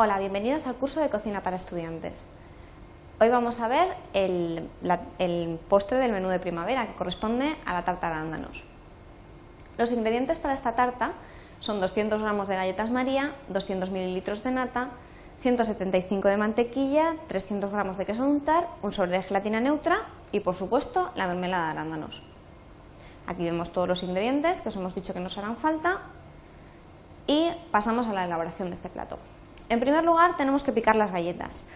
Hola, bienvenidos al curso de cocina para estudiantes. Hoy vamos a ver el, postre del menú de primavera que corresponde a la tarta de arándanos. Los ingredientes para esta tarta son 200 gramos de galletas María, 200 mililitros de nata, 175 de mantequilla, 300 gramos de queso untar, un sobre de gelatina neutra y, por supuesto, la mermelada de arándanos. Aquí vemos todos los ingredientes que os hemos dicho que nos harán falta y pasamos a la elaboración de este plato. En primer lugar, tenemos que picar las galletas.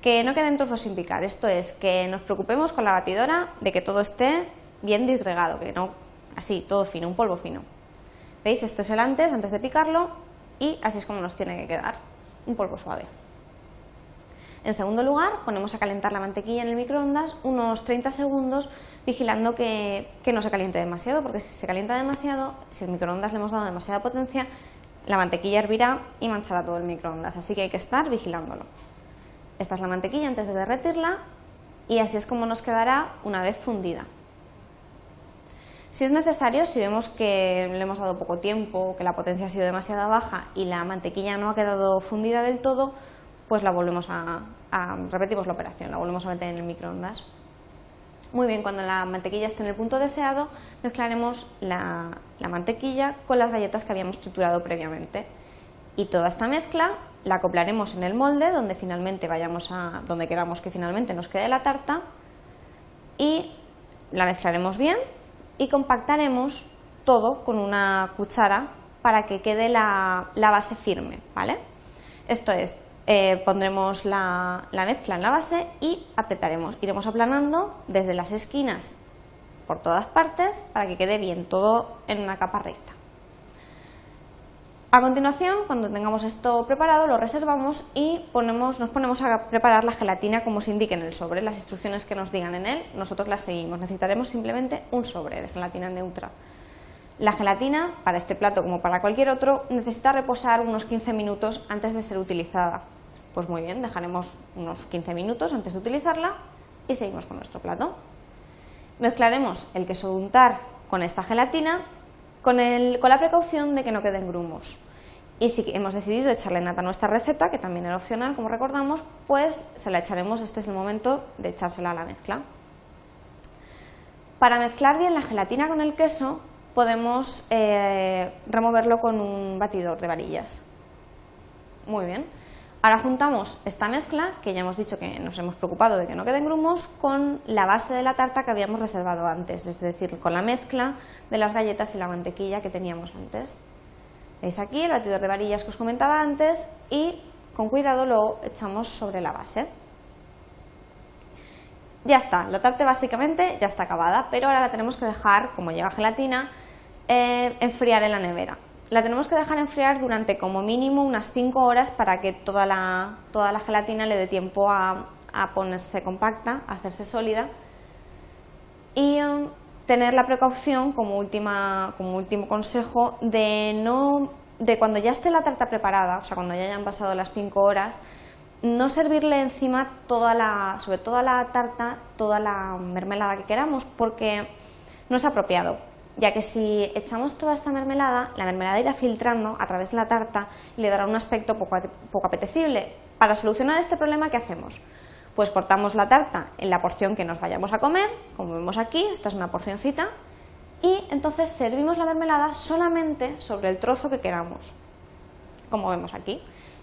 Que no queden trozos sin picar, esto es, que nos preocupemos con la batidora de que todo esté bien disgregado, que no así, todo fino, un polvo fino. ¿Veis? Esto es el antes, antes de picarlo, y así es como nos tiene que quedar, un polvo suave. En segundo lugar, ponemos a calentar la mantequilla en el microondas unos 30 segundos, vigilando que, que, no se caliente demasiado, porque si se calienta demasiado, si el microondas le hemos dado demasiada potencia, la mantequilla hervirá y manchará todo el microondas, así que hay que estar vigilándolo. Esta es la mantequilla antes de derretirla y así es como nos quedará una vez fundida. Si es necesario, si vemos que le hemos dado poco tiempo, que la potencia ha sido demasiado baja y la mantequilla no ha quedado fundida del todo, pues la volvemos a, a repetimos la operación, la volvemos a meter en el microondas. Muy bien, cuando la mantequilla esté en el punto deseado, mezclaremos la, mantequilla con las galletas que habíamos triturado previamente. Y toda esta mezcla la acoplaremos en el molde donde finalmente vayamos a donde queramos que finalmente nos quede la tarta y la mezclaremos bien y compactaremos todo con una cuchara para que quede la, la base firme, ¿vale? Esto es, eh, pondremos la, mezcla en la base y apretaremos. Iremos aplanando desde las esquinas por todas partes para que quede bien todo en una capa recta. A continuación, cuando tengamos esto preparado, lo reservamos y ponemos, nos ponemos a preparar la gelatina como se indique en el sobre. Las instrucciones que nos digan en él, nosotros las seguimos. Necesitaremos simplemente un sobre de gelatina neutra. La gelatina, para este plato como para cualquier otro, necesita reposar unos 15 minutos antes de ser utilizada. Pues muy bien, dejaremos unos 15 minutos antes de utilizarla y seguimos con nuestro plato. Mezclaremos el queso untar con esta gelatina con, con la precaución de que no queden grumos. Y si hemos decidido echarle nata a nuestra receta, que también era opcional, como recordamos, pues se la echaremos, este es el momento de echársela a la mezcla. Para mezclar bien la gelatina con el queso, podemos eh, removerlo con un batidor de varillas. Muy bien. Ahora juntamos esta mezcla, que ya hemos dicho que nos hemos preocupado de que no queden grumos, con la base de la tarta que habíamos reservado antes, es decir, con la mezcla de las galletas y la mantequilla que teníamos antes. Veis aquí el batidor de varillas que os comentaba antes y con cuidado lo echamos sobre la base. Ya está, la tarta básicamente ya está acabada, pero ahora la tenemos que dejar, como lleva gelatina, eh, enfriar en la nevera. La tenemos que dejar enfriar durante como mínimo unas 5 horas para que toda la, toda la gelatina le dé tiempo a, ponerse compacta, a hacerse sólida y um, tener la precaución como, última, como último consejo de no de cuando ya esté la tarta preparada, o sea, cuando ya hayan pasado las 5 horas, no servirle encima toda la, sobre toda la tarta, toda la mermelada que queramos, porque no es apropiado ya que si echamos toda esta mermelada, la mermelada irá filtrando a través de la tarta y le dará un aspecto poco, apetecible. Para solucionar este problema, ¿qué hacemos? Pues cortamos la tarta en la porción que nos vayamos a comer, como vemos aquí, esta es una porcioncita, y entonces servimos la mermelada solamente sobre el trozo que queramos, como vemos aquí.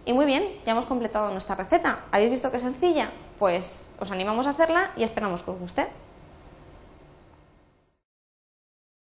Y muy bien, ya hemos completado nuestra receta. ¿Habéis visto qué sencilla? Pues os animamos a hacerla y esperamos que os guste.